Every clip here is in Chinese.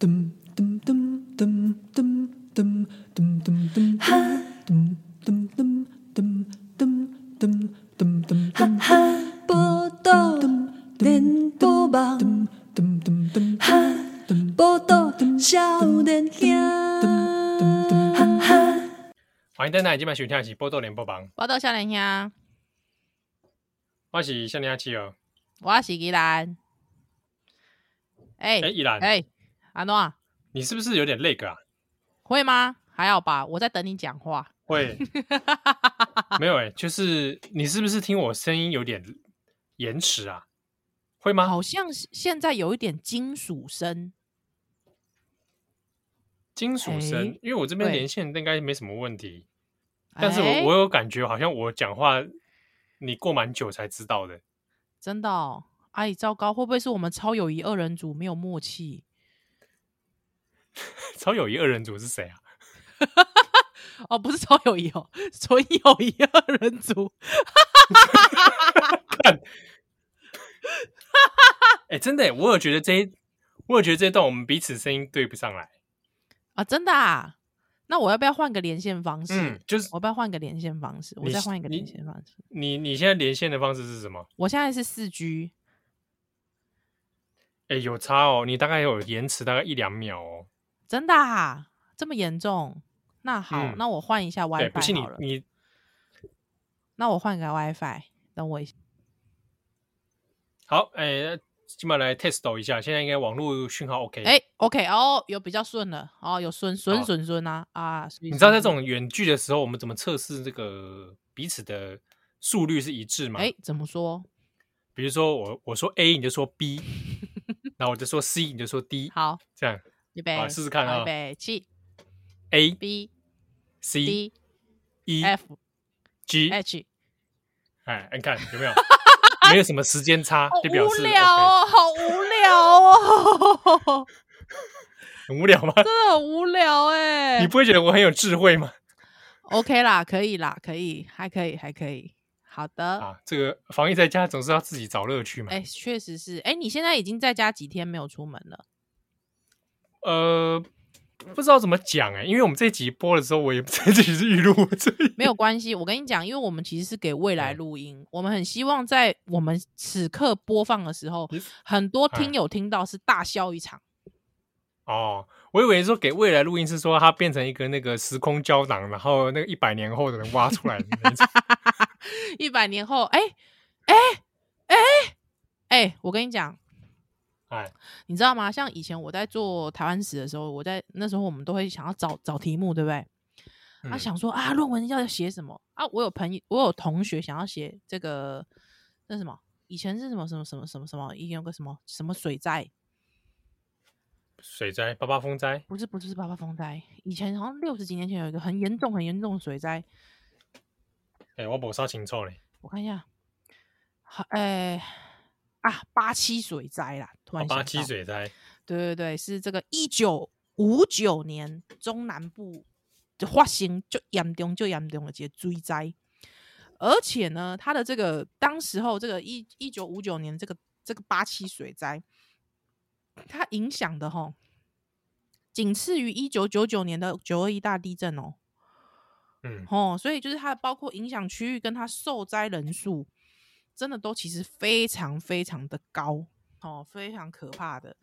噔噔噔噔噔噔噔噔噔哈噔噔噔噔噔噔噔噔哈哈报道连播网噔噔噔哈报道少年兄哈哈欢迎登来今晚收听的是报道联播网报道少年兄，我是少年兄七儿，我是依兰。哎哎，宜兰，哎，阿诺，你是不是有点累个啊？会吗？还好吧，我在等你讲话。会，没有哎，就是你是不是听我声音有点延迟啊？会吗？好像是现在有一点金属声，金属声，哎因为我这边连线应该没什么问题，哎但是我我有感觉好像我讲话你过蛮久才知道的，真的哦。哎，糟糕，会不会是我们超友谊二人组没有默契？超友谊二人组是谁啊？哦，不是超友谊哦，纯友谊二人组。看，哎，真的，我有觉得这一，我有觉得这一段我们彼此声音对不上来啊，真的啊？那我要不要换个连线方式？嗯，就是我要不要换个连线方式？我再换一个连线方式。你你现在连线的方式是什么？我现在是四 G。哎，有差哦，你大概有延迟大概一两秒哦。真的啊？这么严重？那好，嗯那我换一下 WiFi，不信你了。你那我换个 WiFi，等我一下。好，哎，今晚来 test 一下，现在应该网络讯号 OK。哎，OK，哦，有比较顺了，哦，有顺顺顺顺啊啊！你你知道在这种远距的时候，我们怎么测试这个彼此的速率是一致吗？哎，怎么说？比如说我我说 A，你就说 B，然后我就说 C，你就说 D，好，这样预备，好试试看啊预备起 A、，B、C、D、E、F、G，H，哎，你看有没有？没有什么时间差，就表示无聊 OK 哦，好无聊哦，很无聊吗？真的很无聊哎你。不会觉得我很有智慧吗？OK 啦，可以啦，可以，还可以，还可以。好的，啊，这个防疫在家总是要自己找乐趣嘛。哎，确实是。哎，你现在已经在家几天没有出门了？呃，不知道怎么讲哎，因为我们这集播的时候，我也不知道 自己是预录，这没有关系，我跟你讲，因为我们其实是给未来录音，我们很希望在我们此刻播放的时候，很多听友听到是大笑一场。哦，我以为说给未来录音是说它变成一个那个时空胶囊，然后那个一百年后的人挖出来的那种。一百年后，哎哎哎哎，我跟你讲，哎，你知道吗？像以前我在做台湾史的时候，我在那时候我们都会想要找找题目，对不对？嗯啊，想说啊，论文要写什么啊？我有朋友，我有同学想要写这个，那什么？以前是什么什么什么什么什么？以前有个什么什么水灾？水灾、八八风灾，不是不是是八八风灾，以前好像六十几年前有一个很严重很严重的水灾，哎，我没啥清楚嘞。我看一下，好，哎、啊，八七水灾啦，突然八七，水灾，对对对，是这个一九五九年中南部就发生就严重就严重的这个水灾，而且呢，它的这个当时候这个一一九五九年这个这个八七水灾，它影响的吼，仅次于一九九九年的九二一大地震哦。嗯，哦，所以就是它包括影响区域跟它受灾人数，真的都其实非常非常的高哦，非常可怕的。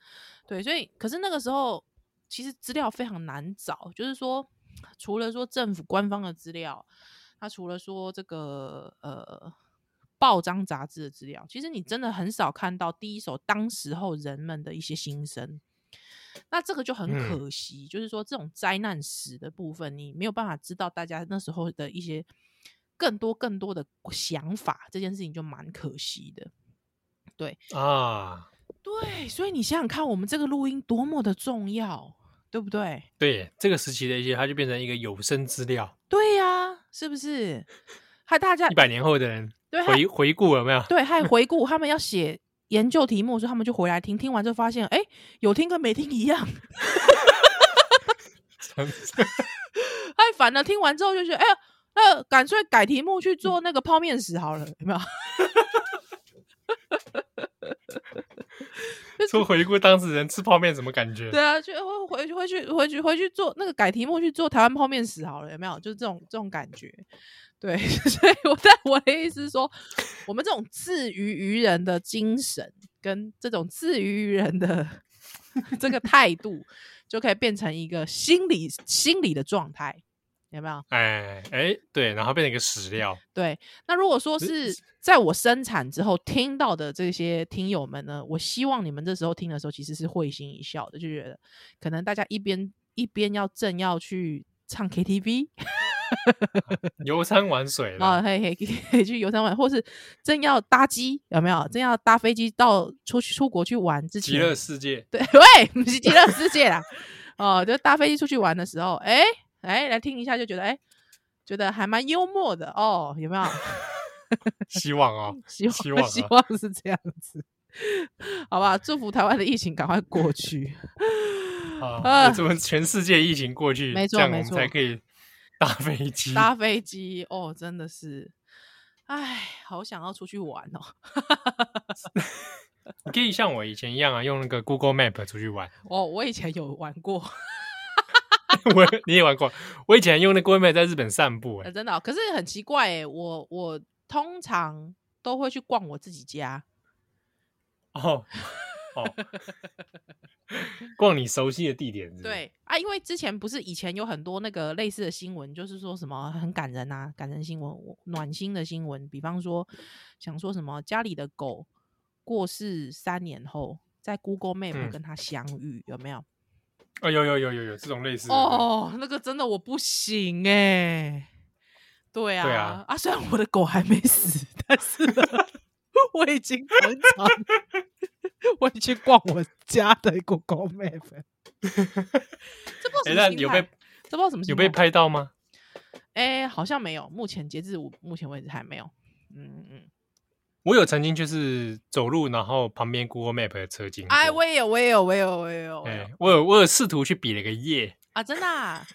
对，所以可是那个时候其实资料非常难找，就是说除了说政府官方的资料，它除了说这个呃报章杂志的资料，其实你真的很少看到第一手当时候人们的一些心声。那这个就很可惜，嗯、就是说这种灾难史的部分，你没有办法知道大家那时候的一些更多更多的想法，这件事情就蛮可惜的。对啊，对，所以你想想看，我们这个录音多么的重要，对不对？对，这个时期的一些，它就变成一个有声资料。对呀、啊，是不是？害大家一百年后的人对回回顾有没有？对，还回 顾他们要写。研究题目的时候，他们就回来听，听完之后发现，哎，有听跟没听一样，太 烦了。听完之后就觉得，哎呀，那干脆改题目去做那个泡面史好了，有没有？就说回顾当事人吃泡面什么感觉？对啊，就回回去回去回去回去做那个改题目去做台湾泡面史好了，有没有？就是这种这种感觉。对，所以我在我的意思是说，我们这种自娱于人的精神，跟这种自娱于人的这个态度，就可以变成一个心理心理的状态，有没有？哎哎，对，然后变成一个史料。对，那如果说是在我生产之后听到的这些听友们呢，我希望你们这时候听的时候，其实是会心一笑的，就觉得可能大家一边一边要正要去唱 KTV。游山玩水啊，嘿嘿 去游山玩，或是正要搭机，有没有？正要搭飞机到出去出国去玩之前，极乐世界，对，喂，不是极乐世界啦，哦，就搭飞机出去玩的时候，哎、欸、哎、欸，来听一下就觉得哎、欸，觉得还蛮幽默的哦，有没有？希望哦，希望希望希望是这样子，好吧？祝福台湾的疫情赶快过去，啊，怎么全世界疫情过去，没错，这样我们才可以。搭飞机，搭飞机哦，真的是，哎，好想要出去玩哦！你可以像我以前一样啊，用那个 Google Map 出去玩。哦，我以前有玩过，我你也玩过。我以前用那 Google Map 在日本散步，哎、欸，真的、哦。可是很奇怪，哎，我我通常都会去逛我自己家。哦。哦，逛你熟悉的地点是是？对啊，因为之前不是以前有很多那个类似的新闻，就是说什么很感人啊，感人新闻、暖心的新闻，比方说想说什么家里的狗过世三年后，在 Google Map 跟它相遇，嗯、有没有？哦，有有有有有这种类似的哦，那个真的我不行哎、欸，对啊，对啊，啊，虽然我的狗还没死，但是呢 我已经很长。我已去逛我家的 Google Map，这不知道有被这不知道什么有被拍到吗？哎、欸，好像没有，目前截至我目前为止还没有。嗯嗯，我有曾经就是走路，然后旁边 Google Map 的车经过。哎，我也有，我也有，我也有，我也有。哎，我有，我有试图去比了个耶啊，真的、啊。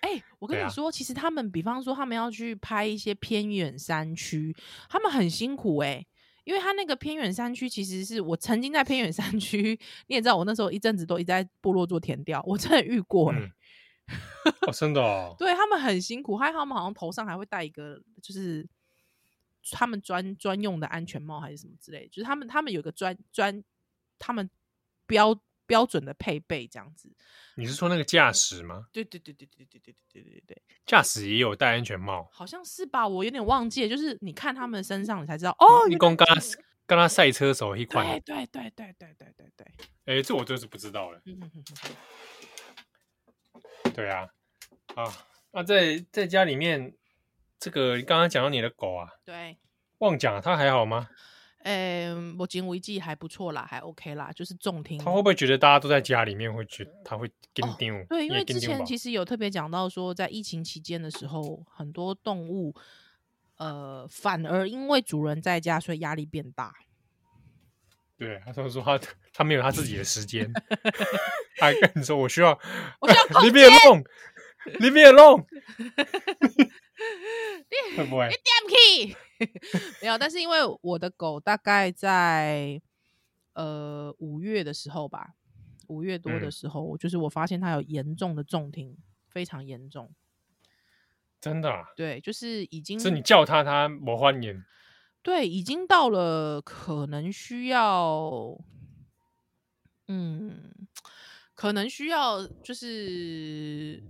哎、欸，我跟你说，啊、其实他们，比方说他们要去拍一些偏远山区，他们很辛苦哎、欸。因为他那个偏远山区，其实是我曾经在偏远山区，你也知道，我那时候一阵子都一直在部落做田调，我真的遇过、欸嗯哦，真的哦，对他们很辛苦，还有他们好像头上还会戴一个，就是他们专专用的安全帽还是什么之类，就是他们他们有个专专他们标。标准的配备这样子，你是说那个驾驶吗？对对对对对对对对对对对，驾驶也有戴安全帽，好像是吧？我有点忘记了，就是你看他们身上，你才知道哦。你刚刚跟他赛车手一块，对对对对对对对对。哎，这我就是不知道了。对啊，啊，那在在家里面，这个你刚刚讲到你的狗啊，对，忘讲，它还好吗？呃，目前为止还不错啦，还 OK 啦，就是重听。他会不会觉得大家都在家里面，会觉得他会紧张？对，因为之前其实有特别讲到说，在疫情期间的时候，很多动物呃反而因为主人在家，所以压力变大。对，他说说他他没有他自己的时间，他还跟你说我需要，我需要空间。Leave me alone，Leave me alone。会不会？你点 key。没有，但是因为我的狗大概在呃五月的时候吧，五月多的时候，嗯、就是我发现它有严重的重听，非常严重。真的、啊？对，就是已经是你叫它，它没欢迎。对，已经到了可能需要，嗯，可能需要就是。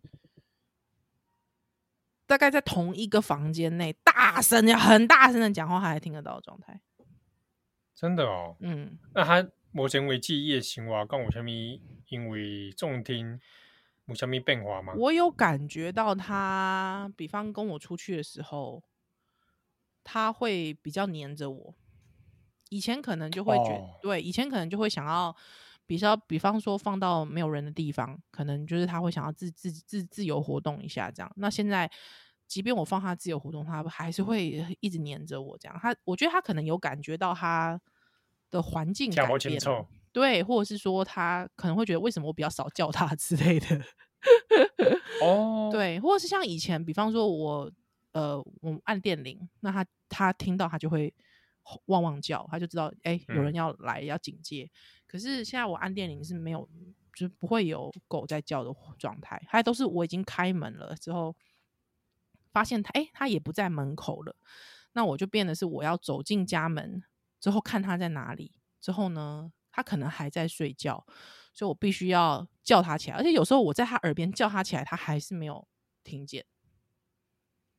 大概在同一个房间内，大声要很大声的讲话，他还听得到的状态。真的哦，嗯，那他目前为止夜行哇，跟我什么因为重听有什么变化吗？我有感觉到他，比方跟我出去的时候，他会比较黏着我。以前可能就会觉得，哦、对，以前可能就会想要，比较，比方说放到没有人的地方，可能就是他会想要自自自自由活动一下这样。那现在。即便我放他自由活动，他还是会一直黏着我。这样，他我觉得他可能有感觉到他的环境改变，对，或者是说他可能会觉得为什么我比较少叫他之类的。哦，对，或者是像以前，比方说我呃，我按电铃，那他他听到他就会汪汪叫，他就知道哎、欸、有人要来、嗯、要警戒。可是现在我按电铃是没有，就是不会有狗在叫的状态，还都是我已经开门了之后，发现他哎、欸、他也不在门口了，那我就变得是我要走进家门之后看他在哪里，之后呢他可能还在睡觉，所以我必须要叫他起来，而且有时候我在他耳边叫他起来，他还是没有听见。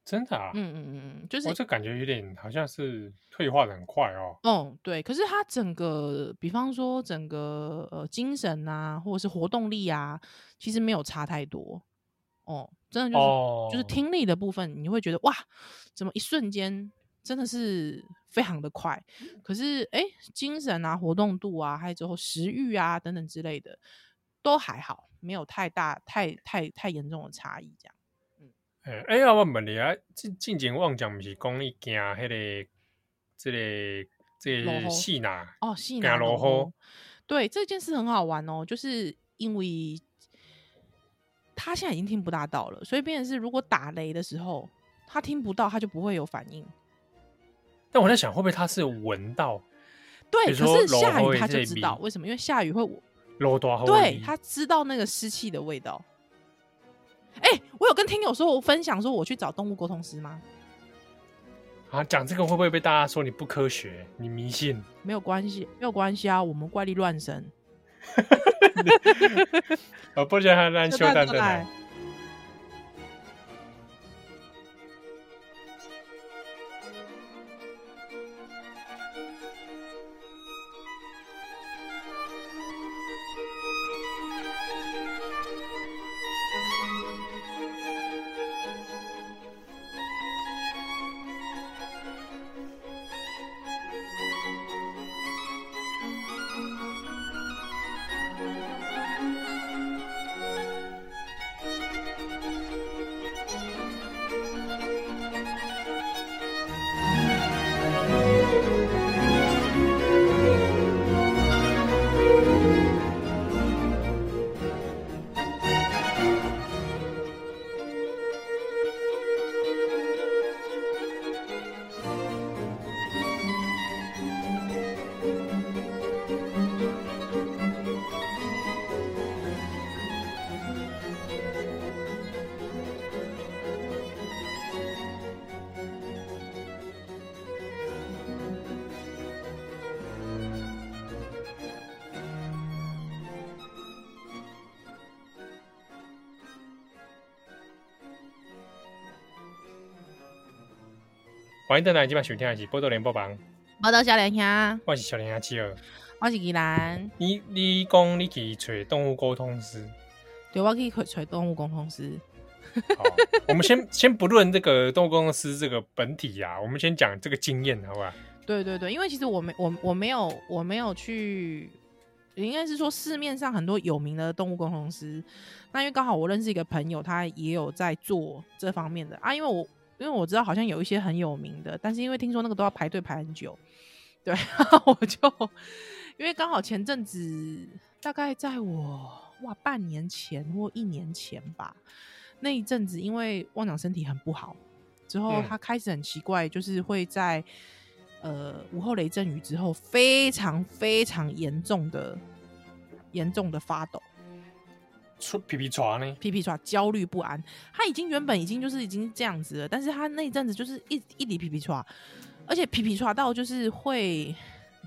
真的啊，嗯嗯嗯嗯，就是我这感觉有点好像是退化的很快哦。哦，对，可是他整个，比方说整个呃精神啊，或者是活动力啊，其实没有差太多。哦，真的就是、哦、就是听力的部分，你会觉得哇，怎么一瞬间真的是非常的快。可是哎，精神啊、活动度啊，还有之后食欲啊等等之类的，都还好，没有太大、太太太严重的差异这样。哎哎呀，我问你啊，进进前我讲不是讲你惊迄个这个这个戏哪哦，戏哪对，这件事很好玩哦，就是因为他现在已经听不大到了，所以变成是如果打雷的时候他听不到，他就不会有反应。但我在想，会不会他是闻到？对，可是下雨他就知道为什么？因为下雨会落大雨，对，他知道那个湿气的味道。哎、欸，我有跟听友说，我分享说我去找动物沟通师吗？啊，讲这个会不会被大家说你不科学、你迷信？没有关系，没有关系啊，我们怪力乱神。我 不觉得他乱秀蛋蛋。欢迎登来，今晚收听的是《波多连播榜》。报道小莲兄，我是小莲兄七二，我是宜兰。你你讲你去找动物沟通师？对，我可以去找动物沟通师。好，我们先 先不论这个动物沟通师这个本体呀、啊，我们先讲这个经验，好不好？对对对，因为其实我没我我没有我没有去，应该是说市面上很多有名的动物沟通师。那因为刚好我认识一个朋友，他也有在做这方面的啊，因为我。因为我知道好像有一些很有名的，但是因为听说那个都要排队排很久，对，我就因为刚好前阵子大概在我哇半年前或一年前吧，那一阵子因为旺长身体很不好，之后他开始很奇怪，就是会在呃午后雷阵雨之后非常非常严重的严重的发抖。出皮皮抓呢？皮皮抓焦虑不安，他已经原本已经就是已经这样子了，但是他那一阵子就是一一滴皮皮抓，而且皮皮抓到就是会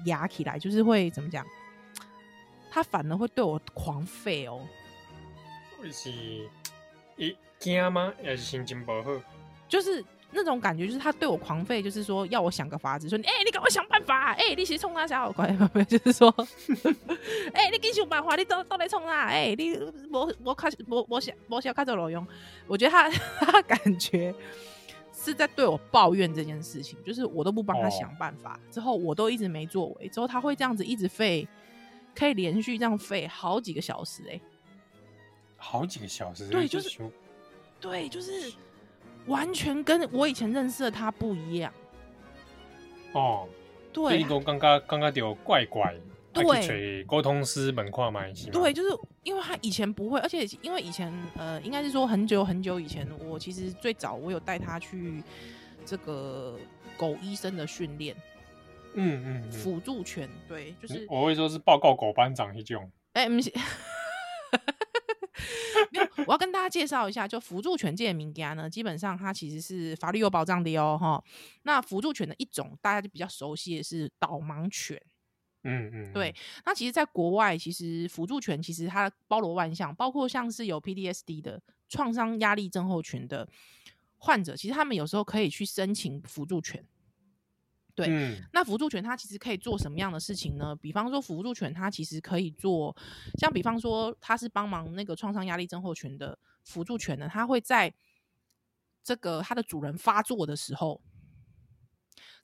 压起来，就是会怎么讲？他反而会对我狂吠哦。是一惊吗？还是心情不好？就是。那种感觉就是他对我狂吠，就是说要我想个法子，说哎、欸，你赶快想办法，哎、欸，你先冲他下，快快，就是说，哎、欸，你给想办法，你到到来冲他，哎、欸，你我我开我我想我想开着老用，我觉得他 他感觉是在对我抱怨这件事情，就是我都不帮他想办法，之后我都一直没作为，之后他会这样子一直吠，可以连续这样吠好几个小时、欸，哎，好几个小时，对，就是对，就是。完全跟我以前认识的他不一样。哦，对，你刚刚刚刚就怪怪，对，沟通师门跨嘛，对，就是因为他以前不会，而且因为以前呃，应该是说很久很久以前，我其实最早我有带他去这个狗医生的训练，嗯嗯，辅助犬，对，就是我会说是报告狗班长一种。哎，不是，没有，我要跟大家介绍一下，就辅助权界的名家呢，基本上它其实是法律有保障的哦，哈。那辅助权的一种，大家就比较熟悉的是导盲犬。嗯嗯，对。那其实，在国外，其实辅助犬其实它包罗万象，包括像是有 PDSD 的创伤压力症候群的患者，其实他们有时候可以去申请辅助犬。对，嗯、那辅助犬它其实可以做什么样的事情呢？比方说，辅助犬它其实可以做，像比方说，它是帮忙那个创伤压力症候群的辅助犬呢，它会在这个它的主人发作的时候。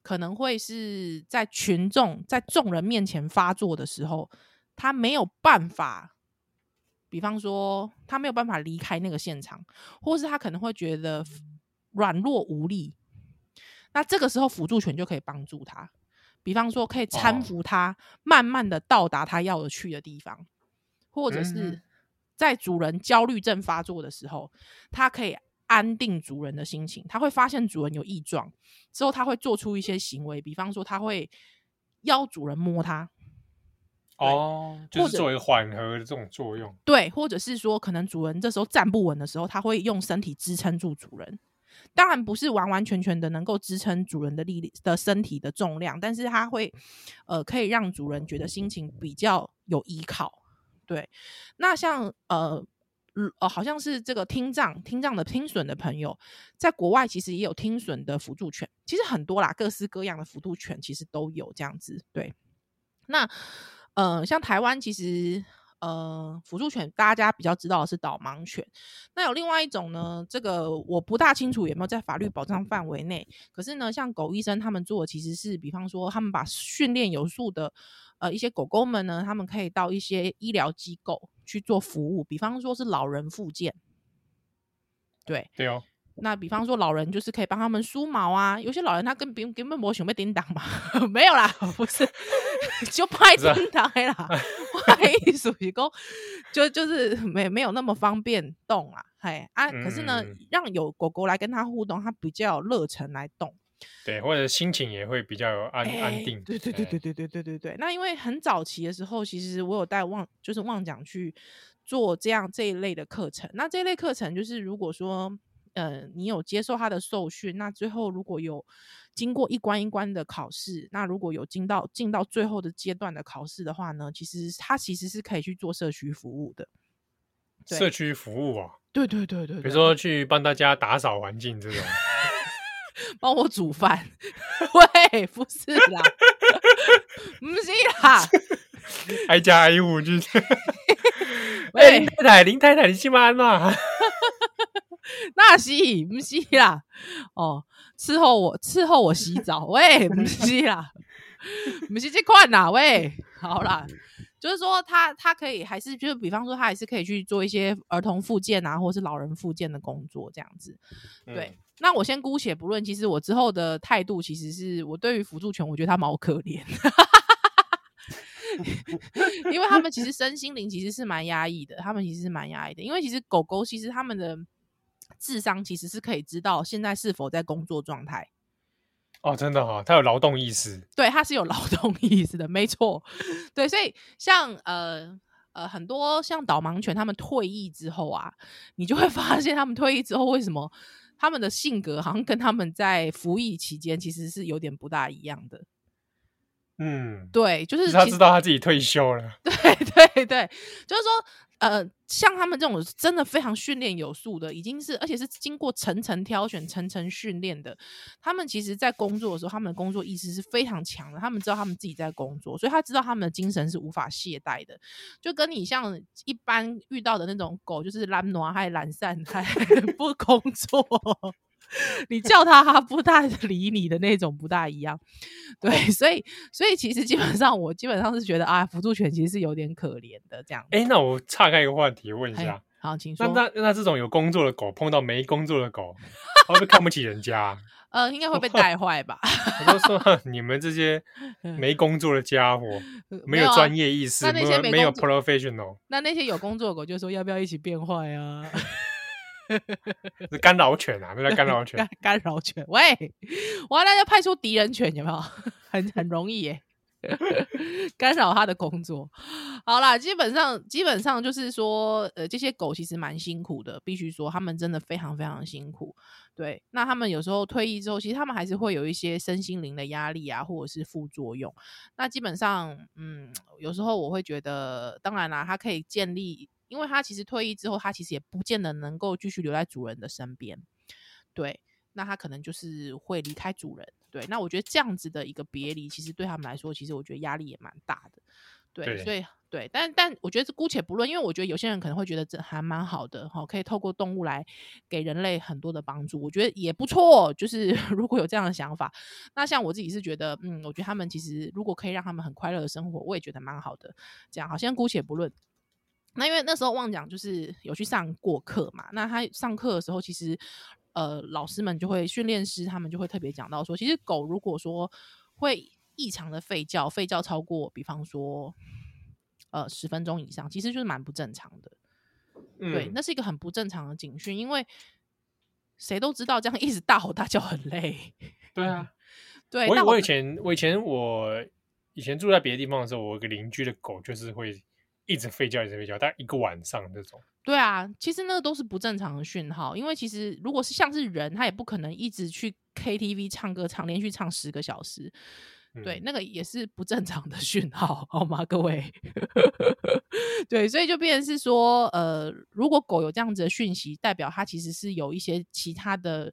可能会是在群众在众人面前发作的时候，他没有办法，比方说他没有办法离开那个现场，或是他可能会觉得软弱无力。那这个时候辅助犬就可以帮助他，比方说可以搀扶他，慢慢的到达他要的去的地方，或者是在主人焦虑症发作的时候，他可以。安定主人的心情，他会发现主人有异状之后，他会做出一些行为，比方说他会邀主人摸他，哦，就是作为缓和的这种作用。对，或者是说，可能主人这时候站不稳的时候，他会用身体支撑住主人。当然不是完完全全的能够支撑主人的力量的身体的重量，但是它会呃可以让主人觉得心情比较有依靠。对，那像呃。呃，好像是这个听障、听障的听损的朋友，在国外其实也有听损的辅助犬，其实很多啦，各式各样的辅助犬其实都有这样子。对，那呃，像台湾其实呃，辅助犬大家比较知道的是导盲犬，那有另外一种呢，这个我不大清楚有没有在法律保障范围内，可是呢，像狗医生他们做的其实是，比方说他们把训练有素的。呃，一些狗狗们呢，他们可以到一些医疗机构去做服务，比方说是老人复健。对对哦，那比方说老人就是可以帮他们梳毛啊，有些老人他根本根本没想被叮当嘛，没有啦，不是，就拍叮当啦，拍艺术提供，就就是没没有那么方便动啊，嘿啊，可是呢，嗯、让有狗狗来跟他互动，他比较有热忱来动。对，或者心情也会比较有安、欸、安定。对对对对对对对对对。那因为很早期的时候，其实我有带旺，就是旺奖去做这样这一类的课程。那这一类课程就是，如果说呃你有接受他的受训，那最后如果有经过一关一关的考试，那如果有进到进到最后的阶段的考试的话呢，其实他其实是可以去做社区服务的。社区服务啊？对对对对，对，比如说去帮大家打扫环境这种。帮我煮饭？喂，不是啦，不是啦，挨家挨户就是。喂，林太太，林太太，你去吗？那是不是啦？哦，伺候我，伺候我洗澡。喂，不是啦，不是这款啦。喂，好啦，就是说他他可以还是就是比方说他还是可以去做一些儿童复健啊，或是老人复健的工作这样子，对。嗯那我先姑且不论，其实我之后的态度，其实是我对于辅助犬，我觉得他们好可怜，因为他们其实身心灵其实是蛮压抑的，他们其实是蛮压抑的，因为其实狗狗其实他们的智商其实是可以知道现在是否在工作状态。哦，真的哈、哦，他有劳动意识，对，他是有劳动意识的，没错，对，所以像呃呃很多像导盲犬，他们退役之后啊，你就会发现他们退役之后为什么？他们的性格好像跟他们在服役期间其实是有点不大一样的。嗯，对，就是他知道他自己退休了。对对对，就是说。呃，像他们这种真的非常训练有素的，已经是而且是经过层层挑选、层层训练的。他们其实，在工作的时候，他们的工作意识是非常强的。他们知道他们自己在工作，所以他知道他们的精神是无法懈怠的。就跟你像一般遇到的那种狗，就是懒惰还懒散还 不工作。你叫他，他不大理你的那种，不大一样。对，所以，所以其实基本上，我基本上是觉得啊，辅助犬其实是有点可怜的这样。哎、欸，那我岔开一个话题问一下，好，请说。那那那这种有工作的狗碰到没工作的狗，会不会看不起人家？呃，应该会被带坏吧？我就说你们这些 没工作的家伙，没有专业意识，没有没有 professional。那那些有工作的狗就说要不要一起变坏啊？是干扰犬啊，那叫干扰犬。干扰犬，喂，完了要派出敌人犬，有没有？很很容易耶。干扰他的工作。好啦，基本上基本上就是说，呃，这些狗其实蛮辛苦的，必须说，他们真的非常非常辛苦。对，那他们有时候退役之后，其实他们还是会有一些身心灵的压力啊，或者是副作用。那基本上，嗯，有时候我会觉得，当然啦，他可以建立，因为他其实退役之后，他其实也不见得能够继续留在主人的身边。对。那他可能就是会离开主人，对。那我觉得这样子的一个别离，其实对他们来说，其实我觉得压力也蛮大的，对。对所以，对，但但我觉得这姑且不论，因为我觉得有些人可能会觉得这还蛮好的，哈，可以透过动物来给人类很多的帮助，我觉得也不错。就是 如果有这样的想法，那像我自己是觉得，嗯，我觉得他们其实如果可以让他们很快乐的生活，我也觉得蛮好的。这样好，先姑且不论。那因为那时候旺讲就是有去上过课嘛，那他上课的时候其实。呃，老师们就会训练师，他们就会特别讲到说，其实狗如果说会异常的吠叫，吠叫超过，比方说呃十分钟以上，其实就是蛮不正常的。嗯、对，那是一个很不正常的警讯，因为谁都知道这样一直大吼大叫很累。对啊，对。我我以前我以前我以前住在别的地方的时候，我有个邻居的狗就是会一直吠叫，一直吠叫，大概一个晚上这种。对啊，其实那个都是不正常的讯号，因为其实如果是像是人，他也不可能一直去 KTV 唱歌唱连续唱十个小时，嗯、对，那个也是不正常的讯号，好吗，各位？对，所以就变成是说，呃，如果狗有这样子的讯息，代表它其实是有一些其他的，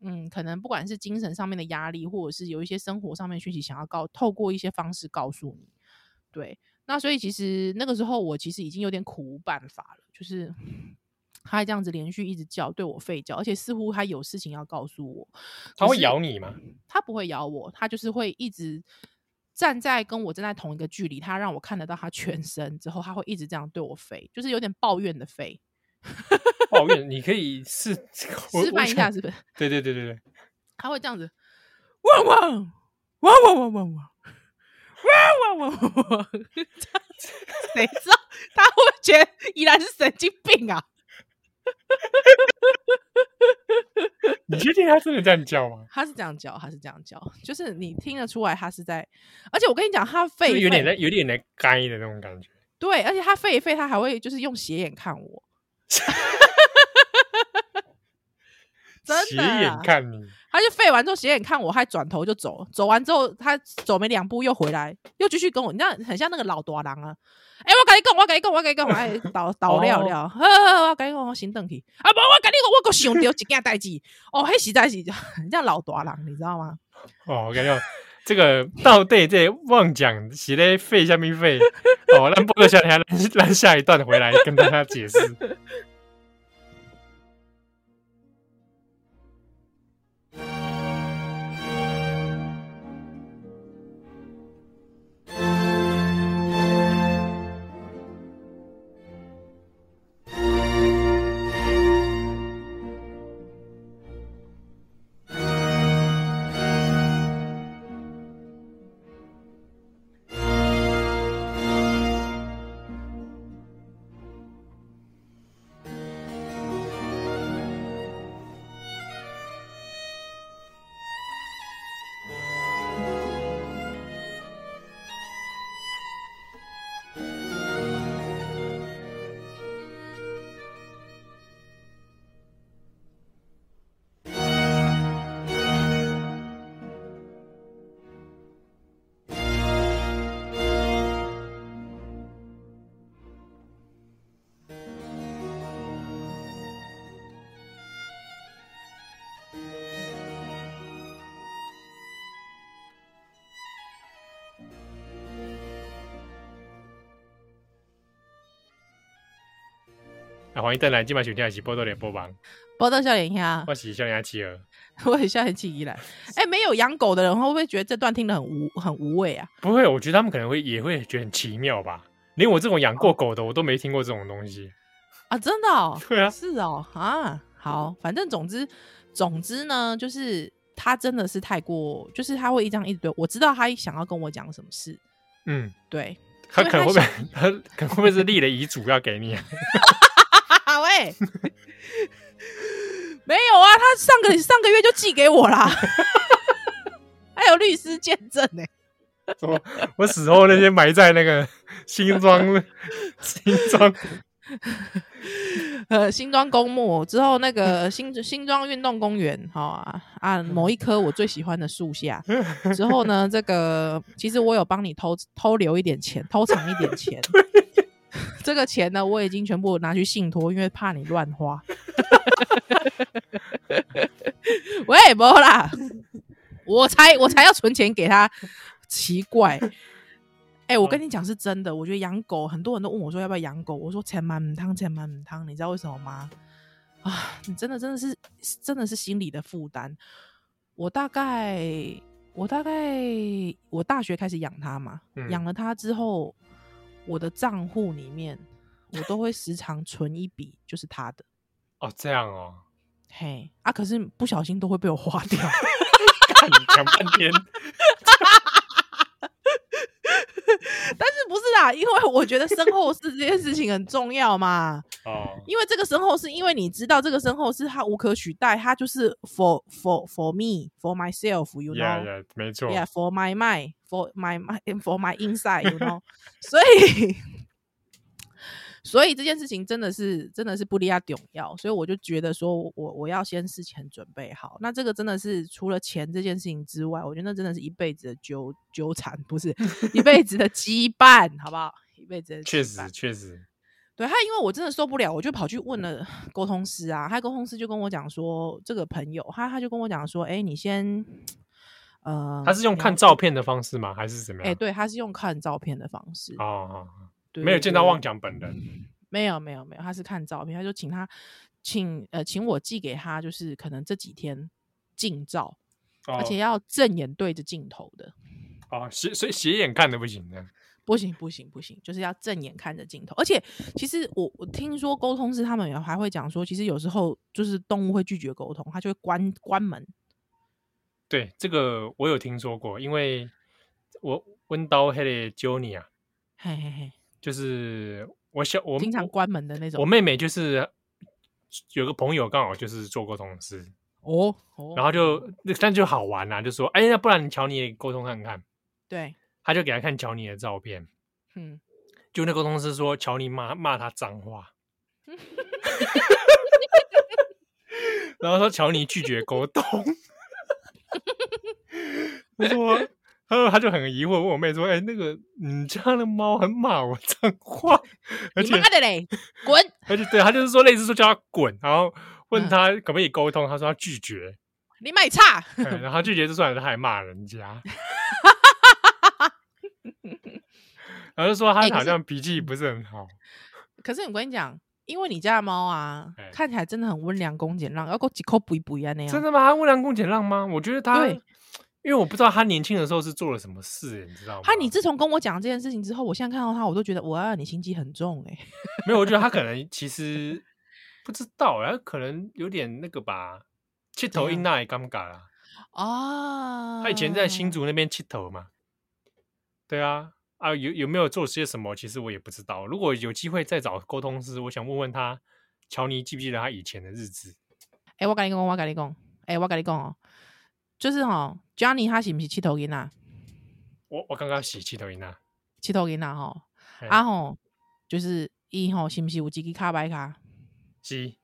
嗯，可能不管是精神上面的压力，或者是有一些生活上面讯息，想要告透过一些方式告诉你，对。那所以其实那个时候我其实已经有点苦无办法了，就是他还这样子连续一直叫，对我吠叫，而且似乎他有事情要告诉我。他会咬你吗？他不会咬我，他就是会一直站在跟我站在同一个距离，他让我看得到他全身之后，他会一直这样对我吠，就是有点抱怨的吠。抱怨？你可以试 示范一下，是不是？对对对对对，他会这样子，汪汪汪汪汪汪汪哇哇哇！谁知道他会觉得依然是神经病啊？你确定他真的这样叫吗？他是这样叫，他是这样叫，就是你听得出来他是在，而且我跟你讲，他吠有点在有点在干的那种感觉。对，而且他吠一吠，他还会就是用斜眼看我。真的，斜眼看你，他就废完之后斜眼看我，还转头就走。走完之后，他走没两步又回来，又继续跟我，你知道很像那个老大郎啊。哎、欸，我跟你讲，我跟你讲，我跟你讲，哎，倒倒了了，呵呵，我跟你讲，我先回去。啊，不，我跟你讲，我个想到一件代志。哦，嘿实在是 很像老大人，你知道吗？哦，我跟你讲，这个到底这妄讲是咧废下面废？哦，那播个下来，让下一段回来跟大家解释。欢迎登来，今晚收听的是波多连播榜，波多笑脸呀，我是笑脸企鹅，我是笑脸企鹅来。哎、欸，没有养狗的人会不会觉得这段听得很无很无味啊？不会，我觉得他们可能会也会觉得很奇妙吧。连我这种养过狗的，我都没听过这种东西啊！真的？哦？对啊，是哦啊。好，反正总之总之呢，就是他真的是太过，就是他会一张一直对我知道他想要跟我讲什么事。嗯，对，他可能会不会 他可能会不会是立了遗嘱要给你？好喂，没有啊，他上个上个月就寄给我啦，还有律师见证呢、欸。什么？我死后那些埋在那个新庄 新庄。呃，新庄公墓之后，那个新新庄运动公园，好啊啊，某一棵我最喜欢的树下。之后呢，这个其实我有帮你偷偷留一点钱，偷藏一点钱。这个钱呢，我已经全部拿去信托，因为怕你乱花。喂，没啦，我才我才要存钱给他，奇怪。哎、欸，我跟你讲是真的，我觉得养狗很多人都问我说要不要养狗，我说千万唔汤，千万唔汤，你知道为什么吗？啊，你真的真的是真的是心理的负担。我大概我大概我大学开始养它嘛，养、嗯、了它之后，我的账户里面我都会时常存一笔，就是他的。哦，这样哦。嘿，啊，可是不小心都会被我花掉。讲半天。但是不是啦？因为我觉得身后事这件事情很重要嘛。哦。因为这个身后事，因为你知道这个身后事它无可取代，它就是 for for for me for myself，you know？Yeah, yeah, 没错。Yeah，for my mind，for my mind，for my inside，you know？所以。所以这件事情真的是真的是不离啊重要，所以我就觉得说我我要先事前准备好。那这个真的是除了钱这件事情之外，我觉得那真的是一辈子的纠纠缠，不是 一辈子的羁绊，好不好？一辈子的确实确实。对他，因为我真的受不了，我就跑去问了沟通师啊，他沟通师就跟我讲说，这个朋友他他就跟我讲说，哎、欸，你先呃，他是用看照片的方式吗？还是怎么样？哎、欸，对，他是用看照片的方式。哦哦。没有见到旺讲本人，没有没有没有，他是看照片，他就请他请呃请我寄给他，就是可能这几天近照，哦、而且要正眼对着镜头的。哦，斜所以斜眼看的不行的，不行不行不行，就是要正眼看着镜头。而且其实我我听说沟通师他们也还会讲说，其实有时候就是动物会拒绝沟通，他就会关关门。对，这个我有听说过，因为我温刀黑的 Johnny 啊，嘿嘿嘿。就是我小我经常关门的那种。我妹妹就是有个朋友刚好就是做沟通师哦，哦，然后就那但就好玩啊，就说哎，那不然乔尼也沟通看看。对，他就给他看乔尼的照片，嗯，就那沟通师说乔尼骂骂他脏话，然后说乔尼拒绝沟通，他说。然后他就很疑惑问我妹说：“哎、欸，那个你家的猫很骂我脏话，而且你妈的嘞，滚！而且对他就是说类似说叫他滚，然后问他可不可以沟通，他说他拒绝。你卖差，然后拒绝就算了，他还骂人家，然后就说他好像脾气不是很好。欸、可是我跟你讲，因为你家的猫啊，看起来真的很温良恭俭让，要给我几口补一补啊那样。真的吗？他温良恭俭让吗？我觉得他。”因为我不知道他年轻的时候是做了什么事，你知道吗？他，你自从跟我讲这件事情之后，我现在看到他，我都觉得哇，你心机很重哎。没有，我觉得他可能 其实不知道，然后可能有点那个吧，气头一那也尴尬啦。哦，他以前在新竹那边气头嘛。对啊，啊有有没有做些什么？其实我也不知道。如果有机会再找沟通师，我想问问他，乔尼记不记得他以前的日子？哎、欸，我跟你讲，我跟你讲，哎、欸，我跟你讲哦。就是哈，Johnny 他是不是七头囡啊？我我刚刚是七头囡啊，七头囡啊吼，啊吼，就是伊吼是不是有几支卡白卡？是，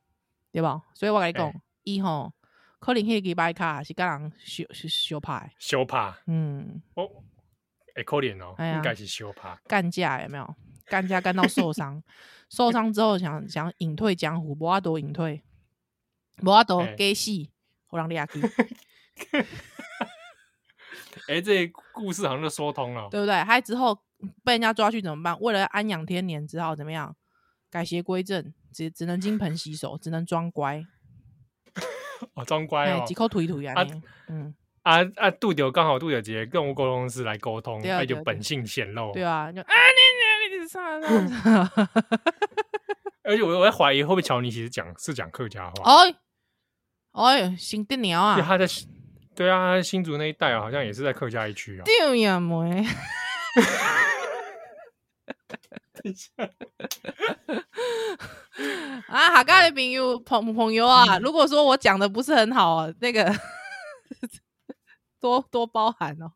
对吧？所以我跟你讲，伊吼可能迄支白卡是甲人相相拍，相拍，嗯，哦，会可怜哦，应该是相拍，干架有没有？干架干到受伤，受伤之后想想隐退江湖，无法度隐退，无法度假死，我让你去。哎、欸，这故事好像就说通了，对不对？他之后被人家抓去怎么办？为了安养天年，只好怎么样？改邪归正，只只能金盆洗手，只能装乖。哦，装乖哦，几口吐一吐啊！嗯，啊啊，杜丢刚好杜丢杰跟我们沟通师来沟通，那就本性显露。对啊，就啊你你你上来 而且我我在怀疑会不会乔尼其实讲是讲客家话？哎哎，新的鸟啊！他在。对啊，新竹那一带啊，好像也是在客家一区啊。对呀，妹。等一下。啊，好，各位朋友朋朋友啊，如果说我讲的不是很好，那个多多包涵哦。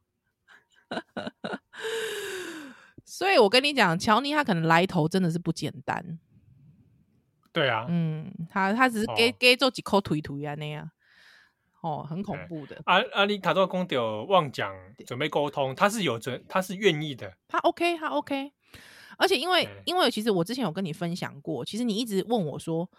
所以我跟你讲，乔尼他可能来头真的是不简单。对啊，嗯，他他只是给给做几口腿腿啊那样，哦，很恐怖的。阿阿里卡多公有妄讲准备沟通，他是有准，他是愿意的，他 OK，他 OK。而且因为因为其实我之前有跟你分享过，其实你一直问我说，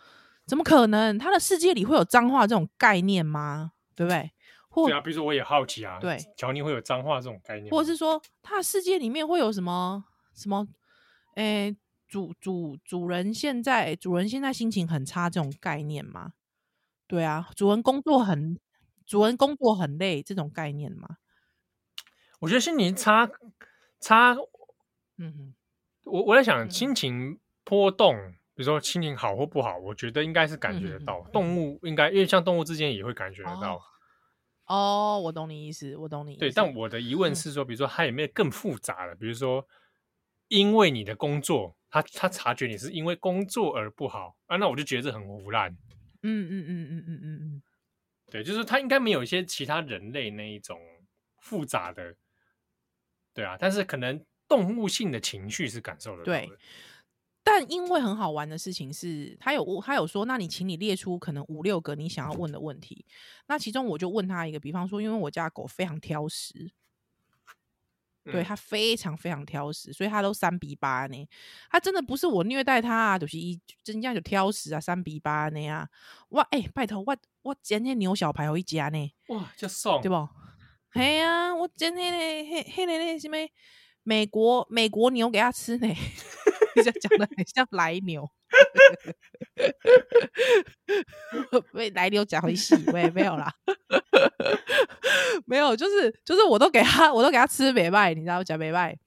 怎么可能他的世界里会有脏话这种概念吗？对不对？或对啊，比如说我也好奇啊，对，乔尼会有脏话这种概念，或者是说他的世界里面会有什么什么，诶。主主主人现在主人现在心情很差这种概念吗？对啊，主人工作很主人工作很累这种概念吗？我觉得心情差差，嗯哼，我我在想心情波动，比如说心情好或不好，我觉得应该是感觉得到。嗯、动物应该因为像动物之间也会感觉得到。哦，哦，我懂你意思，我懂你意思。对，但我的疑问是说，比如说它有没有更复杂的？比如说因为你的工作。他他察觉你是因为工作而不好啊，那我就觉得这很胡乱。嗯嗯嗯嗯嗯嗯嗯，嗯对，就是他应该没有一些其他人类那一种复杂的，对啊，但是可能动物性的情绪是感受得到的。对，但因为很好玩的事情是，他有他有说，那你请你列出可能五六个你想要问的问题。那其中我就问他一个，比方说，因为我家狗非常挑食。对，他非常非常挑食，所以他都三比八呢。他真的不是我虐待他啊，就是一真正就挑食啊，三比八呢啊。哇，哎、欸，拜托我我今天牛小排回家呢。哇，就爽，对不？嘿啊，我今天那嘿嘿那那什么美国美国牛给他吃呢，你这讲的很像来牛。喂，来牛讲回戏，喂，没有啦。没有，就是就是，我都给他，我都给他吃美麦，你知道吗？假美麦，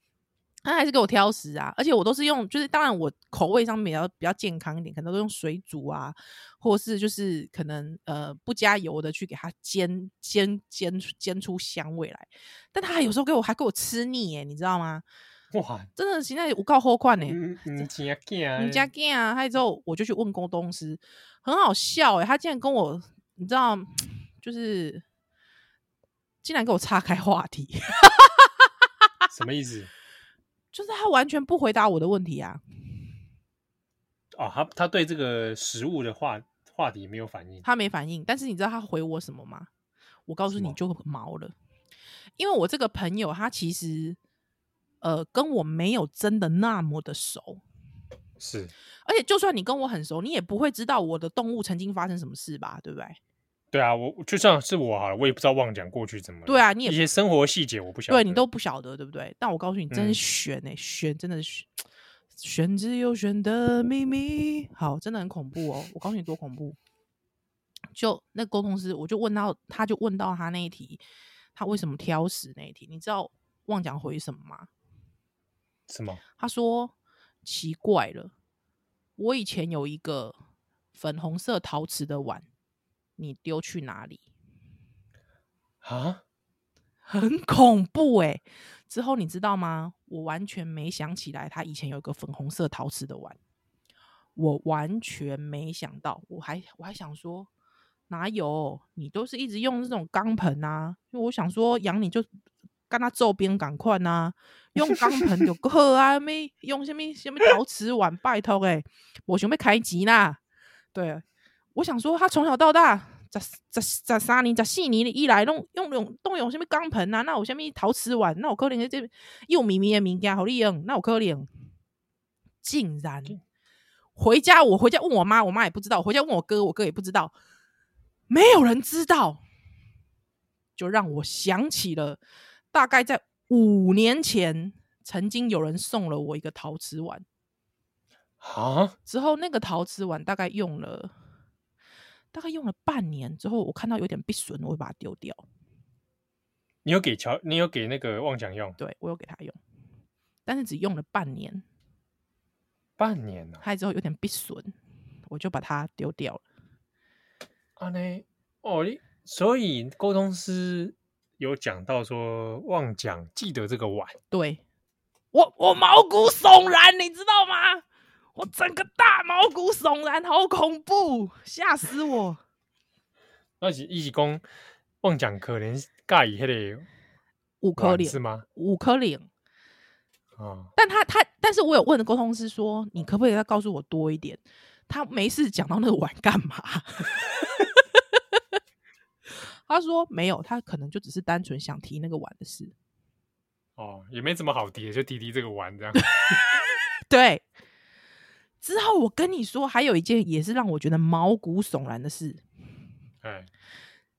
他还是给我挑食啊。而且我都是用，就是当然我口味上面比较比较健康一点，可能都用水煮啊，或是就是可能呃不加油的去给他煎煎煎煎出香味来。但他有时候给我还给我吃腻耶，你知道吗？哇，真的现在我告后款呢，你家干，你家干啊！还有之后我就去问沟通师，很好笑哎，他竟然跟我，你知道，就是。竟然给我岔开话题，什么意思？就是他完全不回答我的问题啊！哦，他他对这个食物的话话题没有反应，他没反应。但是你知道他回我什么吗？我告诉你就毛了，因为我这个朋友他其实呃跟我没有真的那么的熟，是，而且就算你跟我很熟，你也不会知道我的动物曾经发生什么事吧？对不对？对啊，我就算是我好了，我也不知道妄讲过去怎么。对啊，你也一些生活细节我不晓得，对你都不晓得，对不对？但我告诉你，真是悬哎、欸，悬、嗯、真的是悬之又悬的秘密，好，真的很恐怖哦！我告诉你多恐怖。就那沟通师，我就问到，他就问到他那一题，他为什么挑食那一题？你知道妄讲回什么吗？什么？他说奇怪了，我以前有一个粉红色陶瓷的碗。你丢去哪里？啊，很恐怖哎！之后你知道吗？我完全没想起来，他以前有一个粉红色陶瓷的碗，我完全没想到。我还我还想说，哪有？你都是一直用这种钢盆啊？因为我想说，养你就跟他周边赶快呐，用钢盆就够啊，咩用什么什么陶瓷碗，拜托哎，我想备开机啦，对。我想说，他从小到大，十十十三年、十四年以来，拢用用都用什么钢盆啊？那有什么陶瓷碗？那我可能这又咪咪的物件好利用？那我可能竟然回家，我回家问我妈，我妈也不知道；回家问我哥，我哥也不知道，没有人知道，就让我想起了大概在五年前，曾经有人送了我一个陶瓷碗啊。之后那个陶瓷碗大概用了。大概用了半年之后，我看到有点被损，我会把它丢掉。你有给乔？你有给那个妄想用？对，我有给他用，但是只用了半年。半年呢、啊？还之后有点被损，我就把它丢掉了。啊，呢？哦，你所以沟通师有讲到说，妄讲记得这个碗。对，我我毛骨悚然，你知道吗？我整个大毛骨悚然，好恐怖，吓死我！那是一起讲妄讲可怜尬以黑的五颗零是吗？五颗零哦，但他他，但是我有问的沟通师说，你可不可以再告诉我多一点？他没事讲到那个碗干嘛？他说没有，他可能就只是单纯想提那个碗的事。哦，也没怎么好提，就提提这个碗这样。对。之后我跟你说，还有一件也是让我觉得毛骨悚然的事。哎，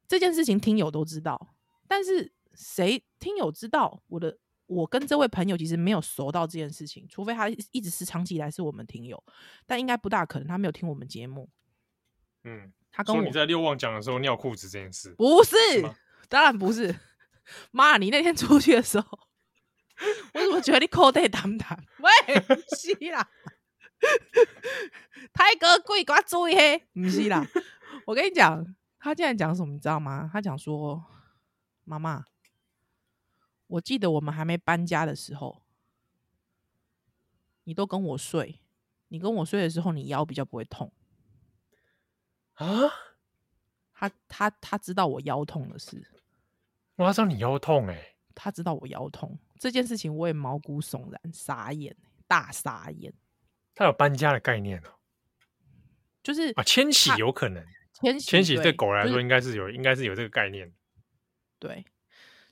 这件事情听友都知道，但是谁听友知道我的？我跟这位朋友其实没有熟到这件事情，除非他一直是长期以来是我们听友，但应该不大可能他没有听我们节目。嗯，他跟我说你在六旺讲的时候尿裤子这件事，不是，是当然不是。妈，你那天出去的时候，我怎么觉得你口袋淡淡？喂，不是啦，泰哥贵，给我注意嘿，不是啦。我跟你讲，他竟然讲什么，你知道吗？他讲说，妈妈。我记得我们还没搬家的时候，你都跟我睡。你跟我睡的时候，你腰比较不会痛啊？他他他知道我腰痛的事，我要知道你腰痛哎、欸。他知道我腰痛这件事情，我也毛骨悚然，傻眼，大傻眼。他有搬家的概念哦，就是啊，迁徙有可能，迁徙迁徙对狗来说应该是有，应该是有这个概念。对。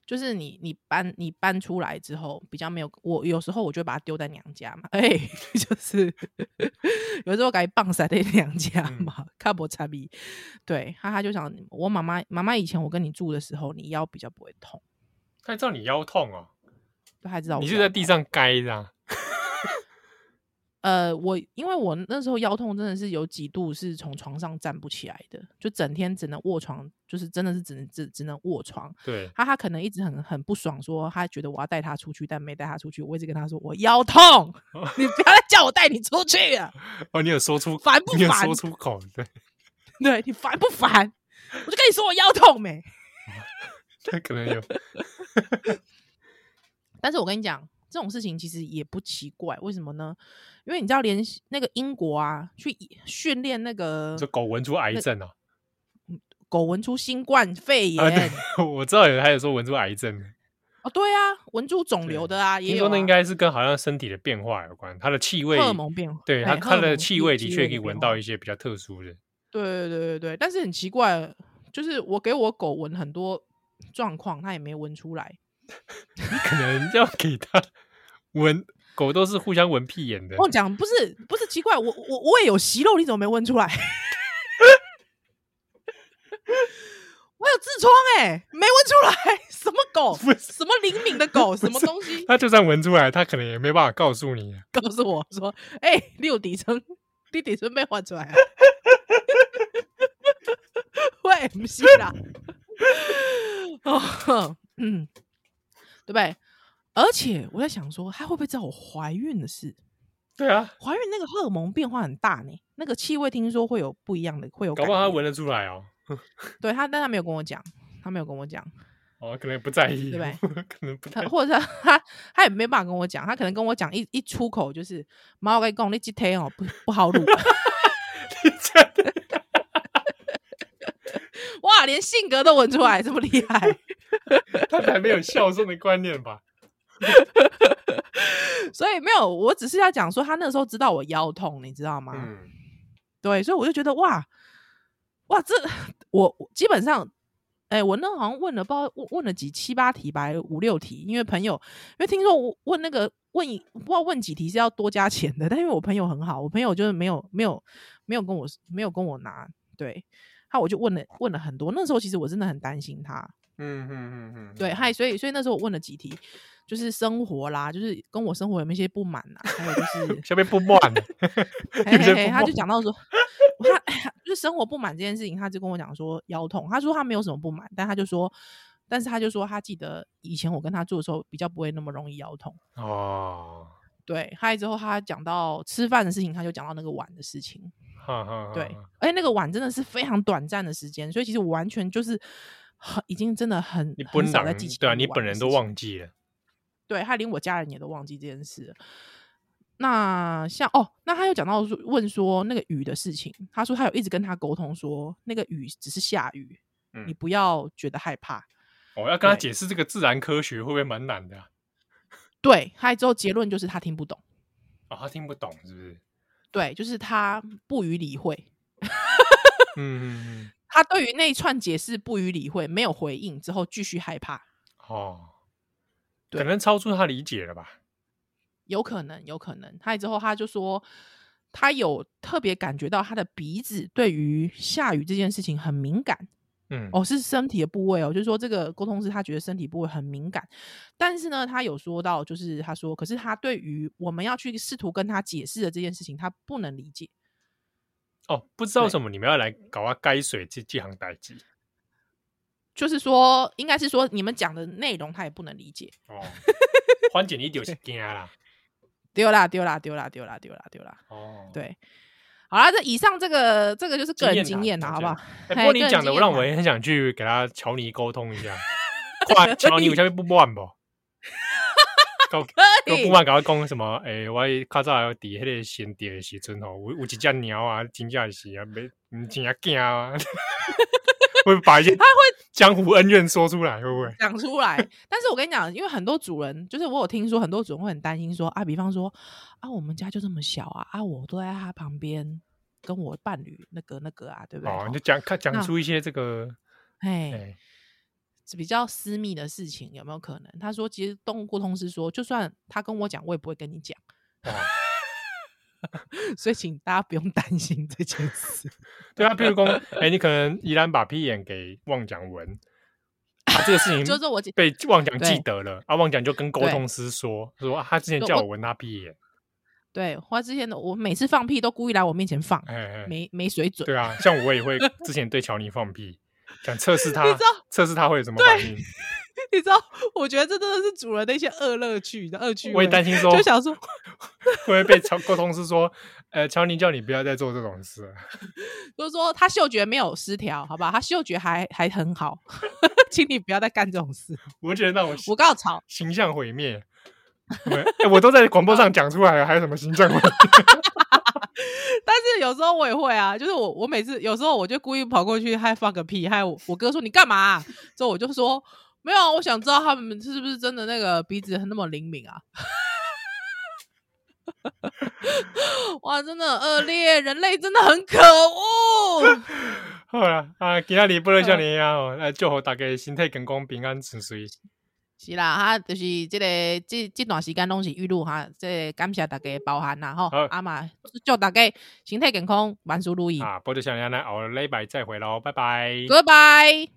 就是你，你搬你搬出来之后，比较没有我有时候我就把它丢在娘家嘛，哎、欸，就是有时候该棒塞在娘家嘛，看不差别。对，哈哈就想我妈妈妈妈以前我跟你住的时候，你腰比较不会痛。他知道你腰痛哦，他还知道我你是在地上盖这样。呃，我因为我那时候腰痛真的是有几度是从床上站不起来的，就整天只能卧床，就是真的是只能只只能卧床。对，他他可能一直很很不爽，说他觉得我要带他出去，但没带他出去。我一直跟他说我腰痛，你不要再叫我带你出去了。哦，你有说出烦不烦？你有说出口，对，对你烦不烦？我就跟你说我腰痛没？他可能有，但是我跟你讲。这种事情其实也不奇怪，为什么呢？因为你知道，连那个英国啊，去训练那个，就狗闻出癌症啊，狗闻出新冠肺炎，啊、我知道有，还有说闻出癌症哦，对啊，闻出肿瘤的啊，也有、啊。听说那应该是跟好像身体的变化有关，它的气味，荷尔蒙变化，对它它的气味的确可以闻到一些些比较特殊的。对对对对对，但是很奇怪，就是我给我狗闻很多状况，它也没闻出来。你 可能要给他闻，狗都是互相闻屁眼的。我讲不是不是奇怪，我我我也有息肉，你怎么没闻出来？我有痔疮哎，没闻出来。什么狗？什么灵敏的狗？什么东西？它就算闻出来，他可能也没办法告诉你，告诉我说：“哎、欸，你有底层，你底层被换出来啊？”喂，不是啦。哦，嗯。对不对？而且我在想说，他会不会知道我怀孕的事？对啊，怀孕那个荷尔蒙变化很大呢，那个气味听说会有不一样的，会有。搞不好他闻得出来哦。对他，但他没有跟我讲，他没有跟我讲。哦，可能不在意，对不对？可能不太，或者是他他也没办法跟我讲，他可能跟我讲一一出口就是“妈，我跟你讲，你今天哦不不好录。”哇，连性格都闻出来，这么厉害！他还没有孝顺的观念吧？所以没有，我只是要讲说，他那时候知道我腰痛，你知道吗？嗯，对，所以我就觉得哇哇，这我基本上，哎、欸，我那好像问了不知道问了几七八题吧，五六题，因为朋友，因为听说我问那个问一不知道问几题是要多加钱的，但因为我朋友很好，我朋友就是没有没有没有跟我没有跟我拿，对，那我就问了问了很多，那时候其实我真的很担心他。嗯嗯嗯嗯，对，嗨，所以所以那时候我问了几题，就是生活啦，就是跟我生活有没有一些不满呐、啊，还有就是下面不满，嘿嘿嘿，他就讲到说，他就是生活不满这件事情，他就跟我讲说腰痛，他说他没有什么不满，但他就说，但是他就说他记得以前我跟他做的时候比较不会那么容易腰痛。哦。对，嗨之后他讲到吃饭的事情，他就讲到那个碗的事情，哈哈，对，而且那个碗真的是非常短暂的时间，所以其实我完全就是。很已经真的很你不能记起，对啊，你本人都忘记了，对，他连我家人也都忘记这件事。那像哦，那他又讲到说问说那个雨的事情，他说他有一直跟他沟通说那个雨只是下雨，嗯、你不要觉得害怕。我、哦、要跟他解释这个自然科学会不会蛮难的、啊？对，他之后结论就是他听不懂。哦，他听不懂是不是？对，就是他不予理会。嗯嗯嗯，他对于那一串解释不予理会，没有回应之后继续害怕。哦，可能超出他理解了吧？有可能，有可能。他之后他就说，他有特别感觉到他的鼻子对于下雨这件事情很敏感。嗯，哦，是身体的部位哦，就是说这个沟通师他觉得身体部位很敏感，但是呢，他有说到，就是他说，可是他对于我们要去试图跟他解释的这件事情，他不能理解。哦，不知道为什么你们要来搞啊？该水这这行代志，就是说，应该是说你们讲的内容他也不能理解。哦，缓解你就是惊啦，丢啦丢啦丢啦丢啦丢啦丢啦。哦，对。好啦，这以上这个这个就是个人经验啦，好不好？不过你讲的，我让我也很想去给他乔尼沟通一下。快，乔尼，我下面不乱不？可以。不慢，搞他讲什么？哎、欸，我较早要底迄个先帝的时阵吼，有有一只鸟啊，真正是啊，没唔真惊啊。会把一些他会江湖恩怨说出来，会不会讲出来？但是我跟你讲，因为很多主人，就是我有听说，很多主人会很担心说啊，比方说啊，我们家就这么小啊，啊，我都在他旁边跟我伴侣那个那个啊，对不对？哦，你就讲看讲出一些这个，哎，是比较私密的事情，有没有可能？他说，其实动物沟通师说，就算他跟我讲，我也不会跟你讲。哦 所以，请大家不用担心这件事。对啊，譬如说，哎、欸，你可能依然把屁眼给妄讲文，啊，这个事情就是我被妄讲记得了。啊，妄讲就跟沟通师说，说啊，他之前叫我闻他屁眼。对，或之前的我每次放屁都故意来我面前放，嘿嘿没没水准。对啊，像我也会之前对乔尼放屁，想测试他，测试他会有什么反应。你知道，我觉得这真的是主人的一些恶乐趣的恶趣。我也担心说，就想说会不会被乔沟通师说，呃，乔尼叫你不要再做这种事了。就是说他嗅觉没有失调，好吧？他嗅觉还还很好，请你不要再干这种事。我觉得那我我告吵形象毁灭。欸、我都在广播上讲出来了，还有什么形象毁灭？但是有时候我也会啊，就是我我每次有时候我就故意跑过去，还放个屁，还有我哥说你干嘛、啊？之后我就说。没有，我想知道他们是不是真的那个鼻子那么灵敏啊？哇，真的恶劣，人类真的很可恶。好啦，啊，今天你不能像你一样哦，来祝福大家身体健康、平安顺遂。是啦，哈，就是这个这这段时间拢是预录哈，这个、感谢大家包涵啦吼。阿妈祝大家身体健康，万事如意。啊，不就像你那下礼拜再会喽，拜拜。Goodbye。